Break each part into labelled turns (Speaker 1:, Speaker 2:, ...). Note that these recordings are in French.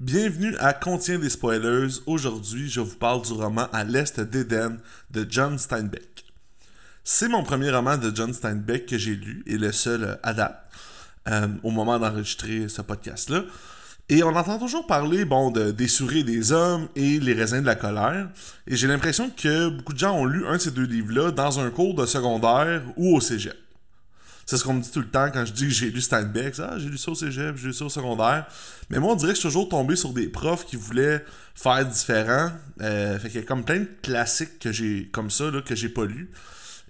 Speaker 1: Bienvenue à Contient des spoilers. Aujourd'hui, je vous parle du roman À l'Est d'Éden de John Steinbeck. C'est mon premier roman de John Steinbeck que j'ai lu et le seul à date euh, au moment d'enregistrer ce podcast-là. Et on entend toujours parler bon, de, des souris des hommes et les raisins de la colère. Et j'ai l'impression que beaucoup de gens ont lu un de ces deux livres-là dans un cours de secondaire ou au cégep. C'est ce qu'on me dit tout le temps quand je dis que j'ai lu Steinbeck. Ah, j'ai lu ça au cégep, j'ai lu ça au secondaire. Mais moi, on dirait que je suis toujours tombé sur des profs qui voulaient faire différent. Euh, fait qu'il y a comme plein de classiques que j'ai comme ça, là, que j'ai pas lu.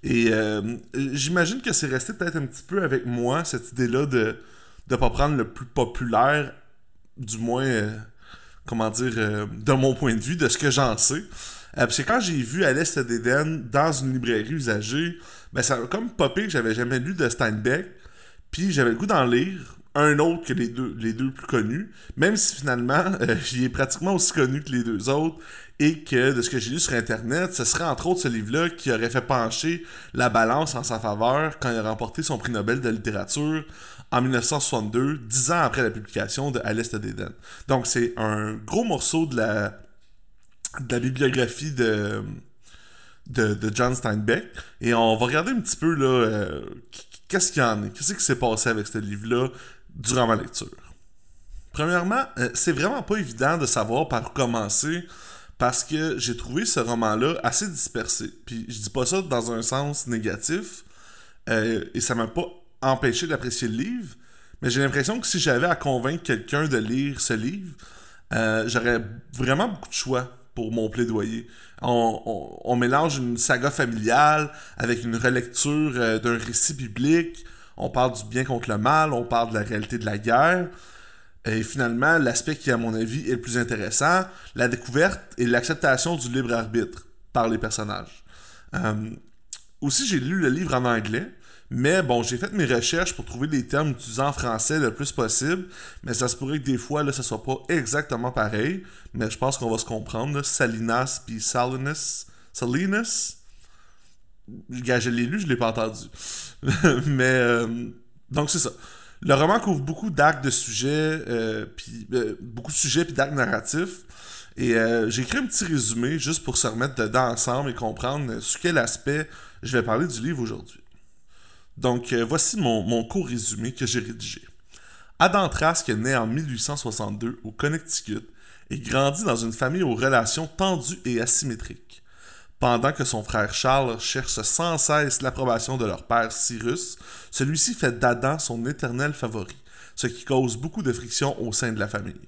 Speaker 1: Et euh, j'imagine que c'est resté peut-être un petit peu avec moi, cette idée-là de ne pas prendre le plus populaire, du moins, euh, comment dire, euh, de mon point de vue, de ce que j'en sais. que quand j'ai vu À l'Est d'Éden dans une librairie usagée, ben ça a comme popé que j'avais jamais lu de Steinbeck. Puis j'avais le goût d'en lire un autre que les deux, plus connus, même si finalement, euh, il est pratiquement aussi connu que les deux autres, et que de ce que j'ai lu sur Internet, ce serait entre autres ce livre-là qui aurait fait pencher la balance en sa faveur quand il a remporté son prix Nobel de littérature en 1962, dix ans après la publication de À l'Est d'Éden. Donc c'est un gros morceau de la, bibliographie de, John Steinbeck, et on va regarder un petit peu là, euh, qu'est-ce qu'il y en est, qu'est-ce qui s'est passé avec ce livre-là? Durant ma lecture. Premièrement, euh, c'est vraiment pas évident de savoir par où commencer parce que j'ai trouvé ce roman-là assez dispersé. Puis je dis pas ça dans un sens négatif euh, et ça m'a pas empêché d'apprécier le livre, mais j'ai l'impression que si j'avais à convaincre quelqu'un de lire ce livre, euh, j'aurais vraiment beaucoup de choix pour mon plaidoyer. On, mélange une saga familiale avec une relecture euh, d'un récit biblique. On parle du bien contre le mal, on parle de la réalité de la guerre. Et finalement, l'aspect qui, à mon avis, est le plus intéressant, la découverte et l'acceptation du libre arbitre par les personnages. Euh, aussi, j'ai lu le livre en anglais. Mais bon, j'ai fait mes recherches pour trouver les termes utilisés en français le plus possible. Mais ça se pourrait que des fois, là, ça soit pas exactement pareil. Mais je pense qu'on va se comprendre. Salinas puis Salinas. Salinas. Je l'ai lu, je l'ai pas entendu. mais euh, donc c'est ça. Le roman couvre beaucoup d'actes de sujets, euh, puis euh, beaucoup de sujets puis d'actes narratifs. Et j'ai écrit un petit résumé juste pour se remettre dedans ensemble et comprendre sur quel aspect je vais parler du livre aujourd'hui. Donc, voici mon, mon court résumé que j'ai rédigé. Adam Trask est né en 1862 au Connecticut et grandit dans une famille aux relations tendues et asymétriques. Pendant que son frère Charles cherche sans cesse l'approbation de leur père Cyrus, celui-ci fait d'Adam son éternel favori, ce qui cause beaucoup de friction au sein de la famille.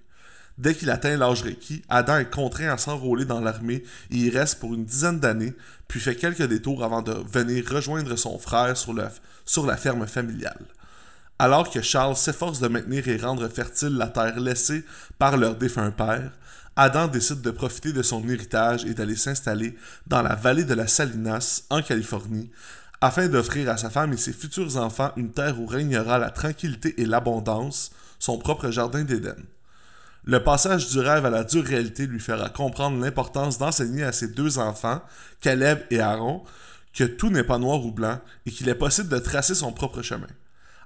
Speaker 1: Dès qu'il atteint l'âge requis, Adam est contraint à s'enrôler dans l'armée et y reste pour une dizaine d'années, puis fait quelques détours avant de venir rejoindre son frère sur, sur la ferme familiale. Alors que Charles s'efforce de maintenir et rendre fertile la terre laissée par leur défunt père, Adam décide de profiter de son héritage et d'aller s'installer dans la vallée de la Salinas, en Californie, afin d'offrir à sa femme et ses futurs enfants une terre où régnera la tranquillité et l'abondance, son propre jardin d'Éden. Le passage du rêve à la dure réalité lui fera comprendre l'importance d'enseigner à ses deux enfants, Caleb et Aaron, que tout n'est pas noir ou blanc et qu'il est possible de tracer son propre chemin.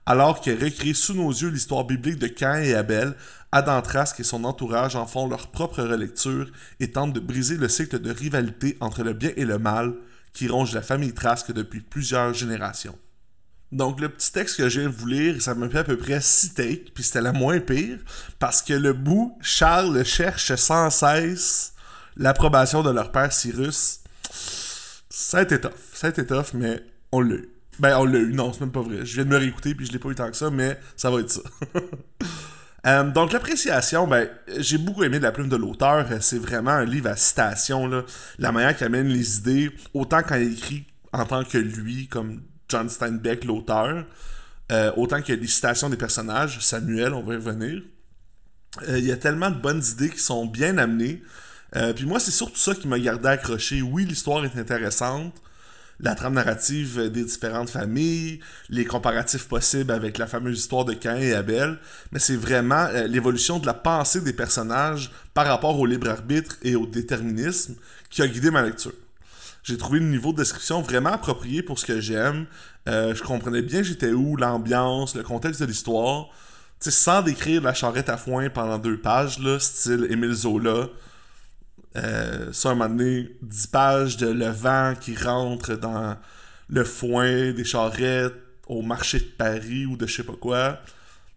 Speaker 1: Alors qu'il récrit sous nos yeux l'histoire biblique de Cain et Abel, Adam Trask et son entourage en font leur propre relecture et tentent de briser le cycle de rivalité entre le bien et le mal qui ronge la famille Trask depuis plusieurs générations. Donc, le petit texte que je viens vous lire, ça me fait à peu près 6 takes, puis c'était la moins pire, parce que le bout, Charles cherche sans cesse l'approbation de leur père Cyrus. Ça a été tough. Ça a été tough, mais on l'a eu. Ben, on l'a eu. Non, c'est même pas vrai. Je viens de me réécouter, puis je l'ai pas eu tant que ça, mais ça va être ça. Euh, donc, l'appréciation, ben, j'ai beaucoup aimé la plume de l'auteur. C'est vraiment un livre à citation, là. La manière qu'il amène les idées, autant quand il écrit en tant que lui, comme John Steinbeck, l'auteur, euh, autant qu'il y a des citations des personnages, Samuel, on va y revenir. Euh, il y a tellement de bonnes idées qui sont bien amenées. Puis moi, c'est surtout ça qui m'a gardé accroché. Oui, l'histoire est intéressante. La trame narrative des différentes familles, les comparatifs possibles avec la fameuse histoire de Cain et Abel, mais c'est vraiment l'évolution de la pensée des personnages par rapport au libre arbitre et au déterminisme qui a guidé ma lecture. J'ai trouvé le niveau de description vraiment approprié pour ce que j'aime. Euh, je comprenais bien j'étais où, l'ambiance, le contexte de l'histoire. sais, sans décrire la charrette à foin pendant deux pages, là, style Émile Zola. Euh, ça, un moment donné, 10 pages de le vent qui rentre dans le foin des charrettes au marché de Paris ou de je sais pas quoi.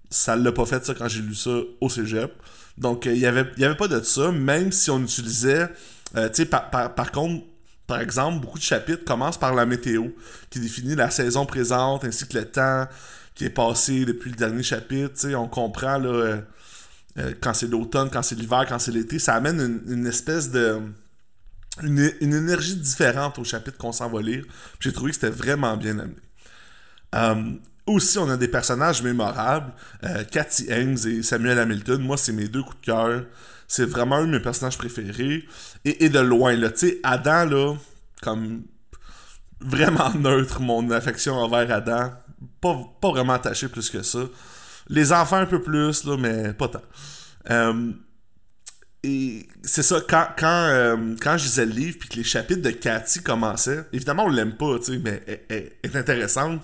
Speaker 1: Ça l'a pas fait ça quand j'ai lu ça au cégep. Donc, il n'y avait, y avait pas de ça, même si on utilisait. tu sais, par, par contre, par exemple, beaucoup de chapitres commencent par la météo, qui définit la saison présente ainsi que le temps qui est passé depuis le dernier chapitre. on comprend là, euh, euh, quand c'est l'automne, quand c'est l'hiver, quand c'est l'été. Ça amène une, espèce de. Une, énergie différente au chapitre qu'on s'en va lire. J'ai trouvé que c'était vraiment bien amené. Euh, aussi, on a des personnages mémorables. Cathy Ames et Samuel Hamilton. Moi, c'est mes deux coups de cœur. C'est vraiment un de mes personnages préférés. Et, de loin, là, tu sais, Adam, là, comme vraiment neutre, mon affection envers Adam. Pas, pas vraiment attaché plus que ça. Les enfants un peu plus, là, mais pas tant. Euh, et c'est ça, quand, quand, euh, quand je lisais le livre puis que les chapitres de Cathy commençaient, évidemment on l'aime pas, tu mais elle, est intéressante.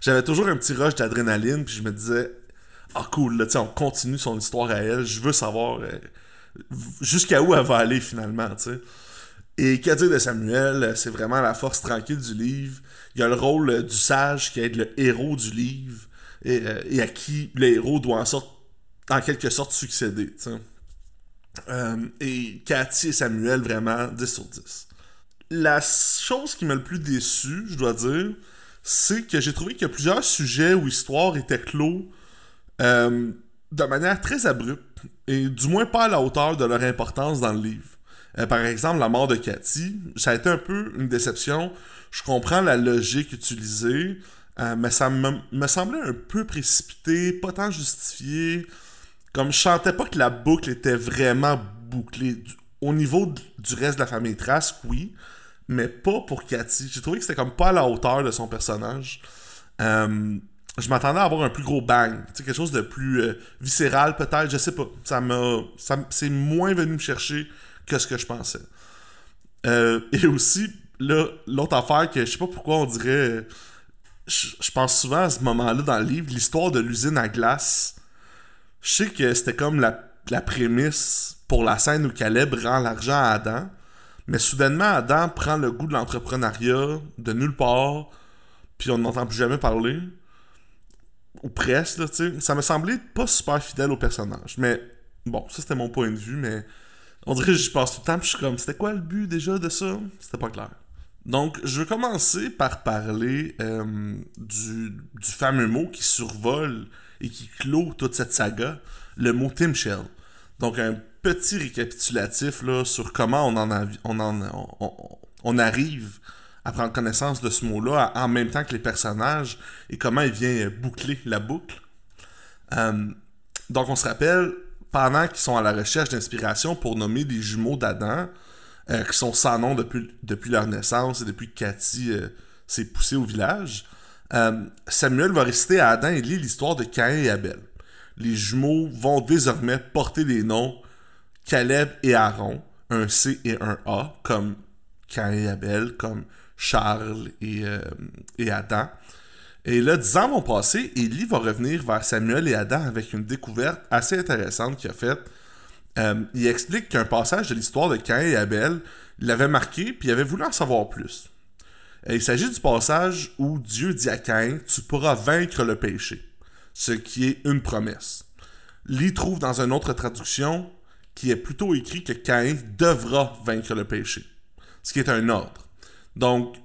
Speaker 1: J'avais toujours un petit rush d'adrénaline, puis je me disais, ah cool, là, tu on continue son histoire à elle, je veux savoir euh, jusqu'à où elle va aller finalement, tu. Et qu'à dire de Samuel, c'est vraiment la force tranquille du livre. Il y a le rôle du sage qui est le héros du livre et, euh, à qui le héros doit en, sorte, en quelque sorte succéder. Euh, et Cathy et Samuel, vraiment 10 sur 10. La chose qui m'a le plus déçu, je dois dire, c'est que j'ai trouvé que plusieurs sujets ou histoires étaient clos euh, de manière très abrupte et du moins pas à la hauteur de leur importance dans le livre. Par exemple, la mort de Cathy, ça a été un peu une déception. Je comprends la logique utilisée, euh, mais ça me, semblait un peu précipité, pas tant justifié. Comme je sentais pas que la boucle était vraiment bouclée. au niveau du reste de la famille Trask, oui, mais pas pour Cathy. J'ai trouvé que c'était comme pas à la hauteur de son personnage. Euh, je m'attendais à avoir un plus gros bang, quelque chose de plus euh, viscéral peut-être, je sais pas. Ça m'a, c'est moins venu me chercher que ce que je pensais. Et aussi, là, l'autre affaire que je sais pas pourquoi on dirait, je, pense souvent à ce moment-là dans le livre, l'histoire de l'usine à glace. Je sais que c'était comme la, la prémisse pour la scène où Caleb rend l'argent à Adam, mais soudainement Adam prend le goût de l'entrepreneuriat de nulle part, puis on n'entend plus jamais parler ou presque, là, tu sais, ça me semblait pas super fidèle au personnage. Mais bon, ça c'était mon point de vue, mais on dirait que j'y passe tout le temps, puis je suis comme, c'était quoi le but déjà de ça? C'était pas clair. Donc, je vais commencer par parler euh, du, fameux mot qui survole et qui clôt toute cette saga, le mot Tim Shell. Donc, un petit récapitulatif sur comment on en, arrive à prendre connaissance de ce mot-là en même temps que les personnages et comment il vient boucler la boucle. Euh, donc on se rappelle, pendant qu'ils sont à la recherche d'inspiration pour nommer les jumeaux d'Adam, euh, qui sont sans nom depuis, depuis leur naissance et depuis que Cathy euh, s'est poussée au village, Samuel va réciter à Adam et lit l'histoire de Caïn et Abel. Les jumeaux vont désormais porter des noms Caleb et Aaron, un C et un A, comme Caïn et Abel, comme Charles euh, et, Adam. Et là, dix ans vont passer, et va revenir vers Samuel et Adam avec une découverte assez intéressante qu'il a faite. Euh, il explique qu'un passage de l'histoire de Cain et Abel l'avait marqué, puis il avait voulu en savoir plus. il s'agit du passage où Dieu dit à Cain Tu pourras vaincre le péché, ce qui est une promesse. Lee trouve dans une autre traduction qui est plutôt écrit que Cain devra vaincre le péché, ce qui est un ordre. Donc,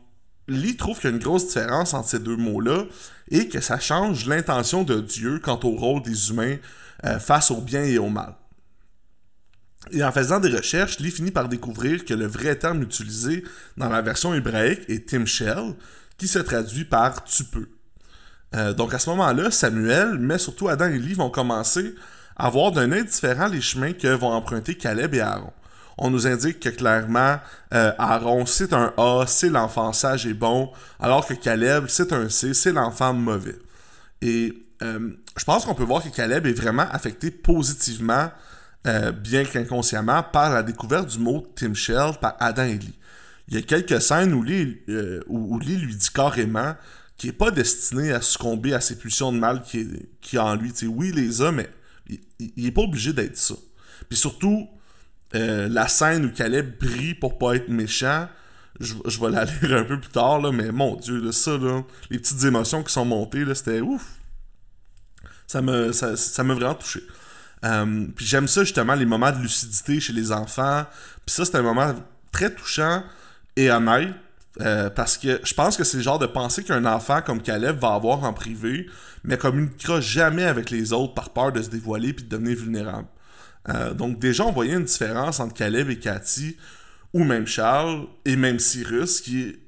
Speaker 1: Lee trouve qu'il y a une grosse différence entre ces deux mots-là et que ça change l'intention de Dieu quant au rôle des humains euh, face au bien et au mal. Et en faisant des recherches, Lee finit par découvrir que le vrai terme utilisé dans la version hébraïque est Timshel, qui se traduit par tu peux. Euh, donc à ce moment-là, Samuel, mais surtout Adam et Lee vont commencer à voir d'un œil différent les chemins que vont emprunter Caleb et Aaron on nous indique que clairement, euh, Aaron, c'est un A, c'est l'enfant sage et bon, alors que Caleb, c'est un C, c'est l'enfant mauvais. Et euh, je pense qu'on peut voir que Caleb est vraiment affecté positivement, euh, bien qu'inconsciemment, par la découverte du mot Tim Shell par Adam et Lee. Il y a quelques scènes où Lee, où Lee lui dit carrément qui est pas destiné à succomber à ces pulsions de mal qui, qui a en lui. sais oui, les a, mais il, il est pas obligé d'être ça. Puis surtout, euh, la scène où Caleb brille pour pas être méchant, je, vais la lire un peu plus tard, là, mais mon dieu, ça, là, les petites émotions qui sont montées, c'était ouf. Ça me, ça, ça m'a vraiment touché. Euh, puis j'aime ça justement, les moments de lucidité chez les enfants. Puis ça, c'est un moment très touchant et honnête. Euh, parce que je pense que c'est le genre de pensée qu'un enfant comme Caleb va avoir en privé, mais communiquera jamais avec les autres par peur de se dévoiler puis de devenir vulnérable. Euh, donc déjà, on voyait une différence entre Caleb et Cathy, ou même Charles, et même Cyrus, qui est...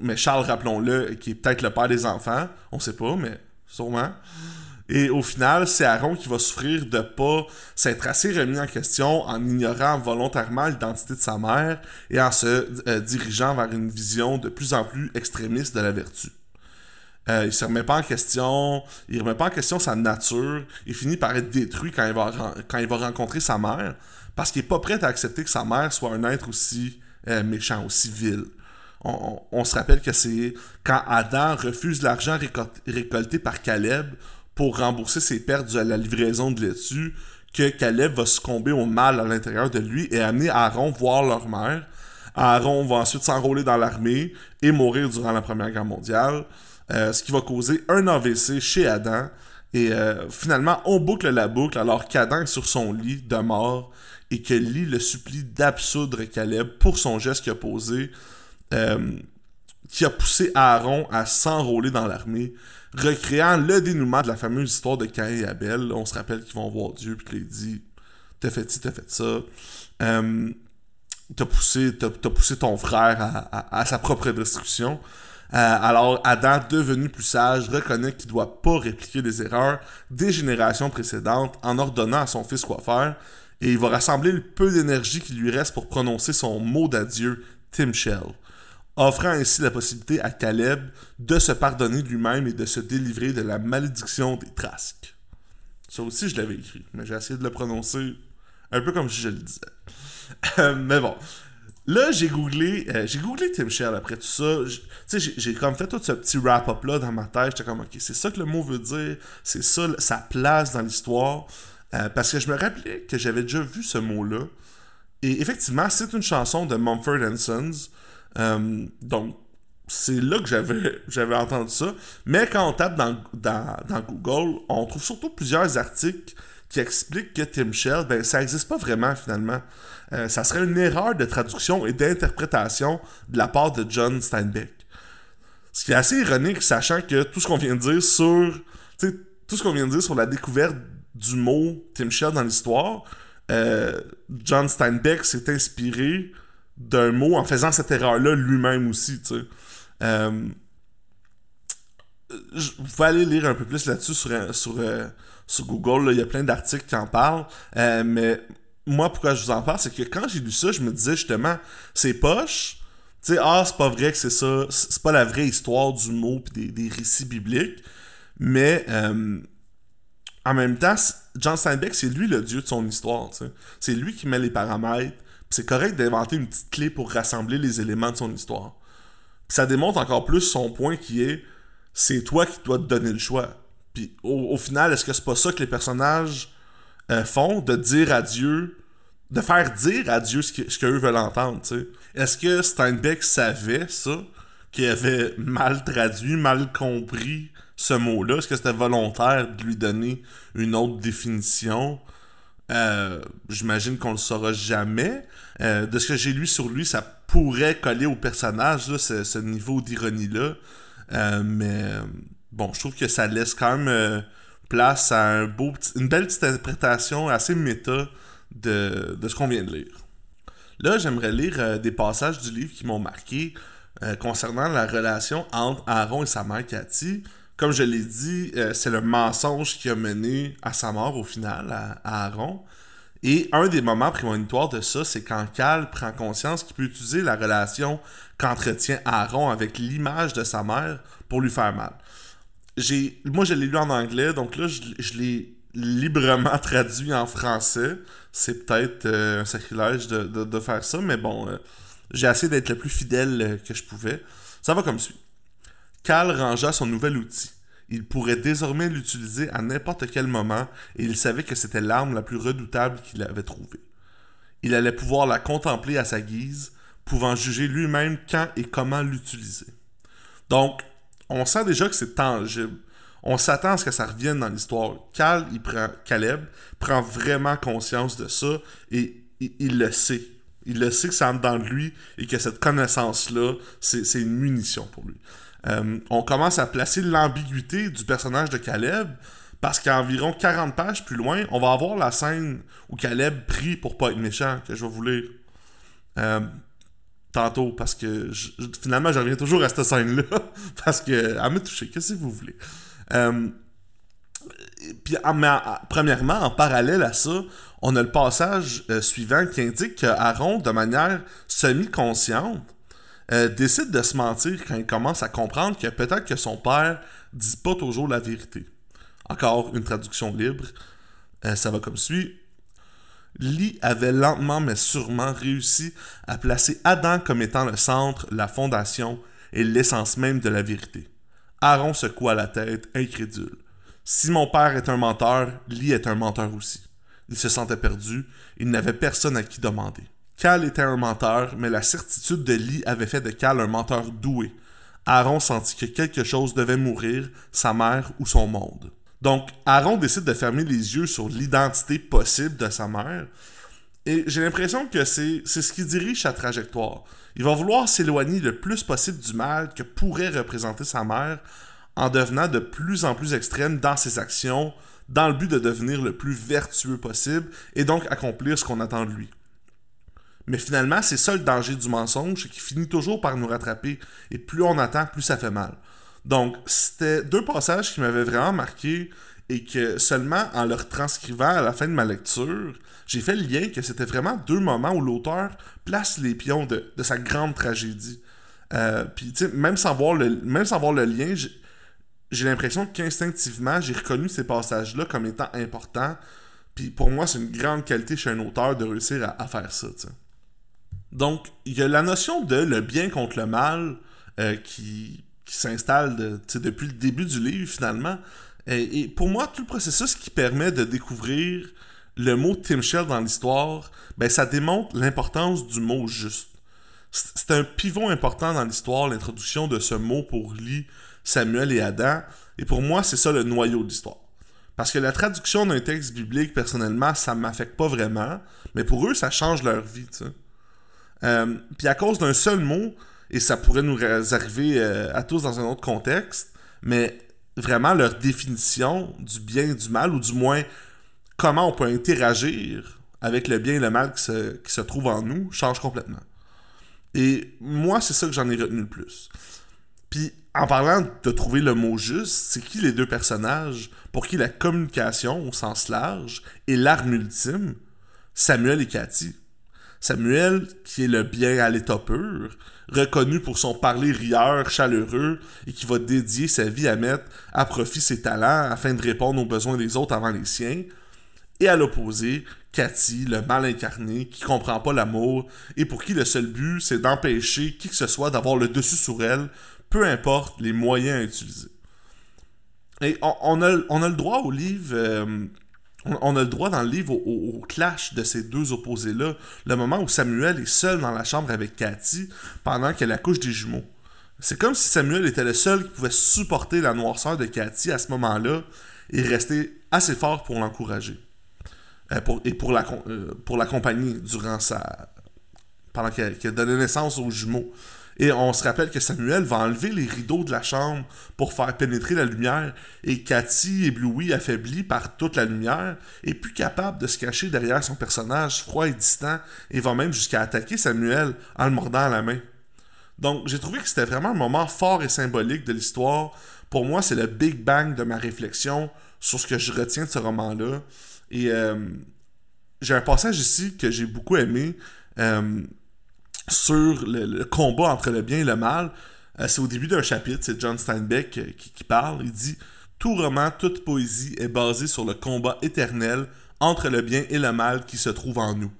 Speaker 1: Mais Charles, rappelons-le, qui est peut-être le père des enfants, on sait pas, mais sûrement. Et au final, c'est Aaron qui va souffrir de pas s'être assez remis en question en ignorant volontairement l'identité de sa mère et en se euh, dirigeant vers une vision de plus en plus extrémiste de la vertu. Euh, il se remet pas en question, il remet pas en question sa nature, il finit par être détruit quand il va, quand il va rencontrer sa mère, parce qu'il est pas prêt à accepter que sa mère soit un être aussi euh, méchant, aussi vil. On, se rappelle que c'est quand Adam refuse l'argent récolté par Caleb pour rembourser ses pertes à la livraison de laitue que Caleb va succomber au mal à l'intérieur de lui et amener Aaron voir leur mère. Aaron va ensuite s'enrôler dans l'armée et mourir durant la Première Guerre mondiale. Euh, ce qui va causer un AVC chez Adam. Et euh, finalement, on boucle la boucle alors qu'Adam est sur son lit de mort et que Lee le supplie d'absoudre Caleb pour son geste qu'il a posé, euh, qui a poussé Aaron à s'enrôler dans l'armée, recréant le dénouement de la fameuse histoire de Caïn et Abel. On se rappelle qu'ils vont voir Dieu puis qu'il dit T'as fait ci, t'as fait ça. t'as poussé, poussé ton frère à, à sa propre destruction. Euh, alors Adam, devenu plus sage, reconnaît qu'il ne doit pas répliquer les erreurs des générations précédentes en ordonnant à son fils quoi faire, et il va rassembler le peu d'énergie qui lui reste pour prononcer son mot d'adieu, Tim Shell, offrant ainsi la possibilité à Caleb de se pardonner lui-même et de se délivrer de la malédiction des Trasques. Ça aussi, je l'avais écrit, mais j'ai essayé de le prononcer un peu comme si je le disais. mais bon, Là, j'ai googlé, euh, j'ai googlé Tim Shell après tout ça. Tu sais, j'ai comme fait tout ce petit wrap-up là dans ma tête. J'étais comme, ok, c'est ça que le mot veut dire. C'est ça sa place dans l'histoire. Euh, parce que je me rappelais que j'avais déjà vu ce mot-là. Et effectivement, c'est une chanson de Mumford Sons. Euh, donc, c'est là que j'avais, entendu ça. Mais quand on tape dans, dans, dans Google, on trouve surtout plusieurs articles qui expliquent que Tim Shell, ben, ça n'existe pas vraiment finalement. Euh, ça serait une erreur de traduction et d'interprétation de la part de John Steinbeck. Ce qui est assez ironique, sachant que tout ce qu'on vient de dire sur. Tout ce qu'on vient de dire sur la découverte du mot Tim Shell dans l'histoire, euh, John Steinbeck s'est inspiré d'un mot en faisant cette erreur-là lui-même aussi. Euh, vous pouvez aller lire un peu plus là-dessus sur, sur, sur Google. Il y a plein d'articles qui en parlent. mais moi, pourquoi je vous en parle, c'est que quand j'ai lu ça, je me disais justement, c'est poche. Tu sais, ah, c'est pas vrai que c'est ça. C'est pas la vraie histoire du mot pis des, récits bibliques. Mais euh, en même temps, John Steinbeck, c'est lui le dieu de son histoire. C'est lui qui met les paramètres. C'est correct d'inventer une petite clé pour rassembler les éléments de son histoire. Pis ça démontre encore plus son point qui est c'est toi qui dois te donner le choix. Puis au, final, est-ce que c'est pas ça que les personnages euh, font de dire à Dieu, de faire dire à Dieu ce qu'eux veulent entendre, tu sais? Est-ce que Steinbeck savait ça, qu'il avait mal traduit, mal compris ce mot-là? Est-ce que c'était volontaire de lui donner une autre définition? Euh, j'imagine qu'on le saura jamais. Euh, de ce que j'ai lu sur lui, ça pourrait coller au personnage, là, ce, niveau d'ironie-là. mais bon, je trouve que ça laisse quand même place à un beau une belle petite interprétation assez méta de, ce qu'on vient de lire. Là, j'aimerais lire euh, des passages du livre qui m'ont marqué euh, concernant la relation entre Aaron et sa mère Cathy. Comme je l'ai dit, euh, c'est le mensonge qui a mené à sa mort au final, à, Aaron. Et un des moments prémonitoires de ça, c'est quand Cal prend conscience qu'il peut utiliser la relation qu'entretient Aaron avec l'image de sa mère pour lui faire mal. Moi je l'ai lu en anglais donc là je, l'ai librement traduit en français. C'est peut-être euh, un sacrilège de, faire ça mais bon euh, j'ai essayé d'être le plus fidèle que je pouvais. Ça va comme suit Cal rangea son nouvel outil. Il pourrait désormais l'utiliser à n'importe quel moment et il savait que c'était l'arme la plus redoutable qu'il avait trouvée. Il allait pouvoir la contempler à sa guise, pouvant juger lui-même quand et comment l'utiliser. Donc, on sent déjà que c'est tangible. On s'attend à ce que ça revienne dans l'histoire. Cal, il prend, Caleb prend vraiment conscience de ça et il, le sait. Il le sait que ça entre dans lui et que cette connaissance-là, c'est une munition pour lui. Euh, on commence à placer l'ambiguïté du personnage de Caleb parce qu'à environ 40 pages plus loin, on va avoir la scène où Caleb prie pour pas être méchant, que je vais vous lire euh, tantôt, parce que finalement, je reviens toujours à cette scène-là, parce que elle m'a touché, qu'est-ce que vous voulez? Euh, puis, premièrement, en parallèle à ça, on a le passage suivant qui indique qu'Aaron, de manière semi-consciente, décide de se mentir quand il commence à comprendre que peut-être que son père dit pas toujours la vérité. Encore une traduction libre. Euh, ça va comme suit. Lee avait lentement mais sûrement réussi à placer Adam comme étant le centre, la fondation et l'essence même de la vérité. Aaron secoua la tête, incrédule. Si mon père est un menteur, Lee est un menteur aussi. Il se sentait perdu, il n'avait personne à qui demander. Cal était un menteur, mais la certitude de Lee avait fait de Cal un menteur doué. Aaron sentit que quelque chose devait mourir, sa mère ou son monde. Donc, Aaron décide de fermer les yeux sur l'identité possible de sa mère. Et j'ai l'impression que c'est ce qui dirige sa trajectoire. Il va vouloir s'éloigner le plus possible du mal que pourrait représenter sa mère en devenant de plus en plus extrême dans ses actions, dans le but de devenir le plus vertueux possible et donc accomplir ce qu'on attend de lui. Mais finalement, c'est ça le danger du mensonge, qui finit toujours par nous rattraper, et plus on attend, plus ça fait mal. Donc, c'était deux passages qui m'avaient vraiment marqué et que seulement en leur transcrivant à la fin de ma lecture, j'ai fait le lien que c'était vraiment deux moments où l'auteur place les pions de, sa grande tragédie. Euh, puis, tu sais, même, sans voir le, même sans voir le lien, j'ai l'impression qu'instinctivement, j'ai reconnu ces passages-là comme étant importants. Puis pour moi, c'est une grande qualité chez un auteur de réussir à, faire ça. Donc, il y a la notion de le bien contre le mal euh, qui, s'installe depuis le début du livre finalement. Et, pour moi, tout le processus qui permet de découvrir le mot Tim Shell dans l'histoire, ben ça démontre l'importance du mot juste. C'est un pivot important dans l'histoire, l'introduction de ce mot pour Lee, Samuel et Adam. Et pour moi, c'est ça le noyau de l'histoire. Parce que la traduction d'un texte biblique, personnellement, ça m'affecte pas vraiment. Mais pour eux, ça change leur vie, euh, Puis à cause d'un seul mot, et ça pourrait nous arriver euh, à tous dans un autre contexte, mais vraiment leur définition du bien et du mal, ou du moins comment on peut interagir avec le bien et le mal qui se, qui se trouve en nous, change complètement. Et moi, c'est ça que j'en ai retenu le plus. Puis, en parlant de trouver le mot juste, c'est qui les deux personnages pour qui la communication, au sens large, est l'arme ultime? Samuel et Cathy. Samuel, qui est le bien à l'état pur, reconnu pour son parler rieur, chaleureux, et qui va dédier sa vie à mettre à profit ses talents afin de répondre aux besoins des autres avant les siens. Et à l'opposé, Cathy, le mal incarné, qui comprend pas l'amour, et pour qui le seul but, c'est d'empêcher qui que ce soit d'avoir le dessus sur elle, peu importe les moyens à utiliser. Et on, a, le droit au livre euh, on, a le droit dans le livre au, clash de ces deux opposés-là, le moment où Samuel est seul dans la chambre avec Cathy pendant qu'elle accouche des jumeaux. C'est comme si Samuel était le seul qui pouvait supporter la noirceur de Cathy à ce moment-là et rester assez fort pour l'encourager. Euh, et euh, pour l'accompagner durant sa. pendant qu'elle donné naissance aux jumeaux. Et on se rappelle que Samuel va enlever les rideaux de la chambre pour faire pénétrer la lumière. Et Cathy, éblouie, affaiblie par toute la lumière, est plus capable de se cacher derrière son personnage froid et distant et va même jusqu'à attaquer Samuel en le mordant à la main. Donc j'ai trouvé que c'était vraiment un moment fort et symbolique de l'histoire. Pour moi, c'est le Big Bang de ma réflexion sur ce que je retiens de ce roman-là. Et euh, j'ai un passage ici que j'ai beaucoup aimé. Euh, sur le, combat entre le bien et le mal. Euh, c'est au début d'un chapitre, c'est John Steinbeck euh, qui, parle. Il dit Tout roman, toute poésie est basée sur le combat éternel entre le bien et le mal qui se trouve en nous.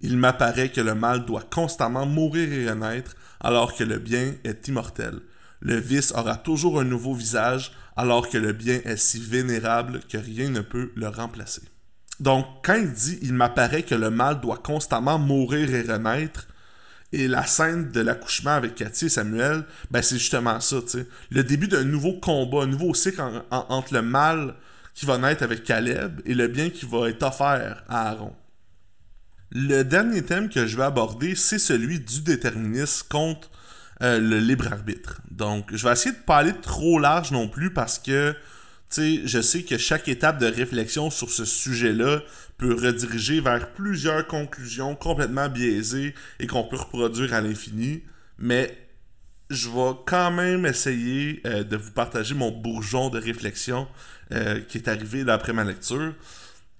Speaker 1: Il m'apparaît que le mal doit constamment mourir et renaître, alors que le bien est immortel. Le vice aura toujours un nouveau visage, alors que le bien est si vénérable que rien ne peut le remplacer. Donc, quand il dit Il m'apparaît que le mal doit constamment mourir et renaître, et la scène de l'accouchement avec Cathy et Samuel, ben c'est justement ça. Le début d'un nouveau combat, un nouveau cycle entre le mal qui va naître avec Caleb et le bien qui va être offert à Aaron. Le dernier thème que je vais aborder, c'est celui du déterminisme contre euh, le libre arbitre. Donc, je vais essayer de pas aller trop large non plus parce que, sais, je sais que chaque étape de réflexion sur ce sujet-là peut rediriger vers plusieurs conclusions complètement biaisées et qu'on peut reproduire à l'infini. Mais je vais quand même essayer euh, de vous partager mon bourgeon de réflexion euh, qui est arrivé après ma lecture.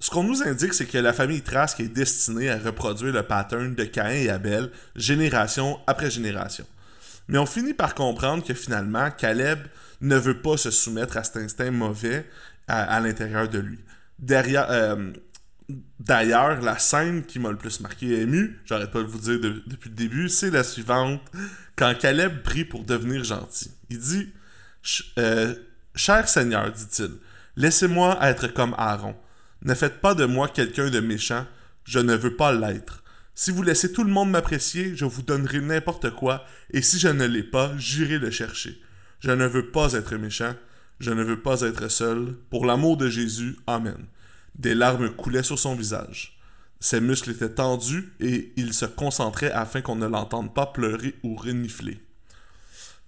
Speaker 1: Ce qu'on nous indique, c'est que la famille Trask est destinée à reproduire le pattern de Caïn et Abel, génération après génération. Mais on finit par comprendre que finalement, Caleb ne veut pas se soumettre à cet instinct mauvais à, l'intérieur de lui. Derrière, euh, D'ailleurs, la scène qui m'a le plus marqué et ému, j'arrête pas de vous dire depuis le début, c'est la suivante. Quand Caleb prie pour devenir gentil, il dit euh, Cher Seigneur, dit-il, laissez-moi être comme Aaron. Ne faites pas de moi quelqu'un de méchant, je ne veux pas l'être. Si vous laissez tout le monde m'apprécier, je vous donnerai n'importe quoi, et si je ne l'ai pas, j'irai le chercher. Je ne veux pas être méchant, je ne veux pas être seul. Pour l'amour de Jésus, Amen. Des larmes coulaient sur son visage. Ses muscles étaient tendus et il se concentrait afin qu'on ne l'entende pas pleurer ou renifler.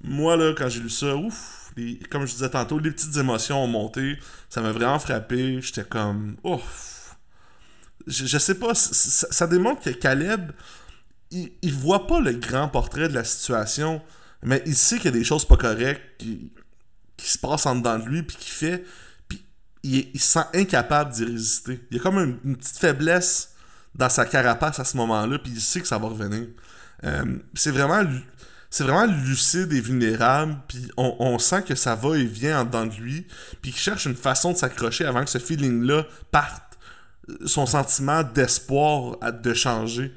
Speaker 1: Moi, là, quand j'ai lu ça, ouf, comme je disais tantôt, les petites émotions ont monté. Ça m'a vraiment frappé. J'étais comme, ouf. Je, sais pas, ça, démontre que Caleb, il, il voit pas le grand portrait de la situation, mais il sait qu'il y a des choses pas correctes qui, se passent en dedans de lui, puis qui fait il, se sent incapable d'y résister. Il y a comme une, petite faiblesse dans sa carapace à ce moment-là, puis il sait que ça va revenir. Euh, c'est vraiment c'est vraiment lucide et vulnérable, puis on, sent que ça va et vient en dedans de lui, puis qu'il cherche une façon de s'accrocher avant que ce feeling-là parte. Son sentiment d'espoir de changer.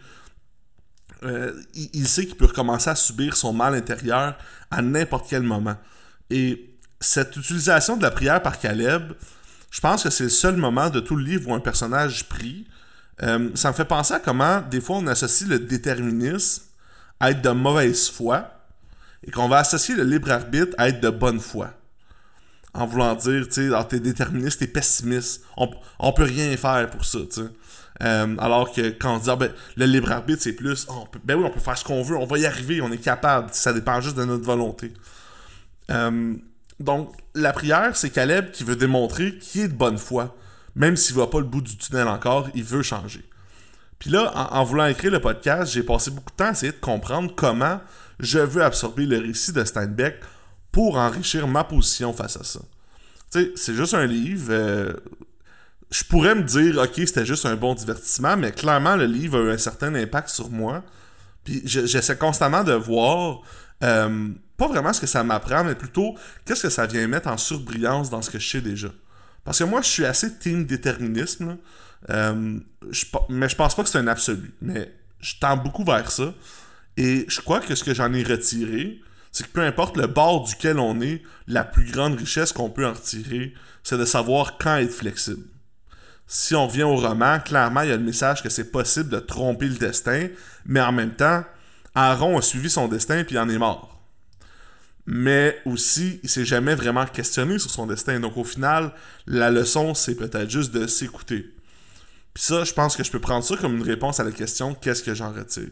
Speaker 1: Euh, il, sait qu'il peut recommencer à subir son mal intérieur à n'importe quel moment. Et cette utilisation de la prière par Caleb, je pense que c'est le seul moment de tout le livre où un personnage prie. Euh, ça me fait penser à comment, des fois, on associe le déterminisme à être de mauvaise foi et qu'on va associer le libre arbitre à être de bonne foi. En voulant dire, tu sais, ah, t'es déterministe, t'es pessimiste. On, on peut rien faire pour ça, tu sais. Euh, alors que quand on dit, ah, ben, le libre arbitre, c'est plus, ah, ben oui, on peut faire ce qu'on veut, on va y arriver, on est capable, ça dépend juste de notre volonté. Euh, donc, la prière, c'est Caleb qui veut démontrer qu'il est de bonne foi. Même s'il voit pas le bout du tunnel encore, il veut changer. Puis là, en, voulant écrire le podcast, j'ai passé beaucoup de temps à essayer de comprendre comment je veux absorber le récit de Steinbeck pour enrichir ma position face à ça. Tu sais, c'est juste un livre. Euh, je pourrais me dire, ok, c'était juste un bon divertissement, mais clairement, le livre a eu un certain impact sur moi. Puis j'essaie constamment de voir euh, pas vraiment ce que ça m'apprend, mais plutôt qu'est-ce que ça vient mettre en surbrillance dans ce que je sais déjà. Parce que moi, je suis assez team déterminisme, euh, mais je pense pas que c'est un absolu. Mais je tends beaucoup vers ça. Et je crois que ce que j'en ai retiré, c'est que peu importe le bord duquel on est, la plus grande richesse qu'on peut en retirer, c'est de savoir quand être flexible. Si on revient au roman, clairement, il y a le message que c'est possible de tromper le destin, mais en même temps, Aaron a suivi son destin puis il en est mort mais aussi il s'est jamais vraiment questionné sur son destin. Donc au final, la leçon, c'est peut-être juste de s'écouter. Puis ça, je pense que je peux prendre ça comme une réponse à la question qu'est-ce que j'en retire.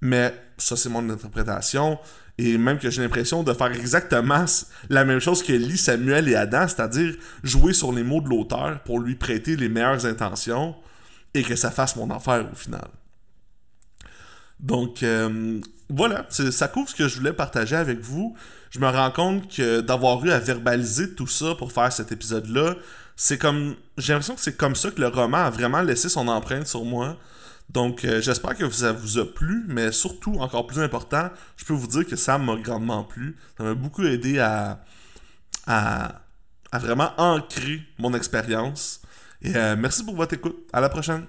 Speaker 1: Mais ça, c'est mon interprétation. Et même que j'ai l'impression de faire exactement la même chose que lit Samuel et Adam, c'est-à-dire jouer sur les mots de l'auteur pour lui prêter les meilleures intentions et que ça fasse mon affaire au final. Donc, euh, voilà, ça couvre ce que je voulais partager avec vous. Je me rends compte que d'avoir eu à verbaliser tout ça pour faire cet épisode-là, c'est comme. J'ai l'impression que c'est comme ça que le roman a vraiment laissé son empreinte sur moi. Donc, euh, j'espère que ça vous a plu, mais surtout, encore plus important, je peux vous dire que ça m'a grandement plu. Ça m'a beaucoup aidé à, vraiment ancrer mon expérience. Et euh, merci pour votre écoute. À la prochaine.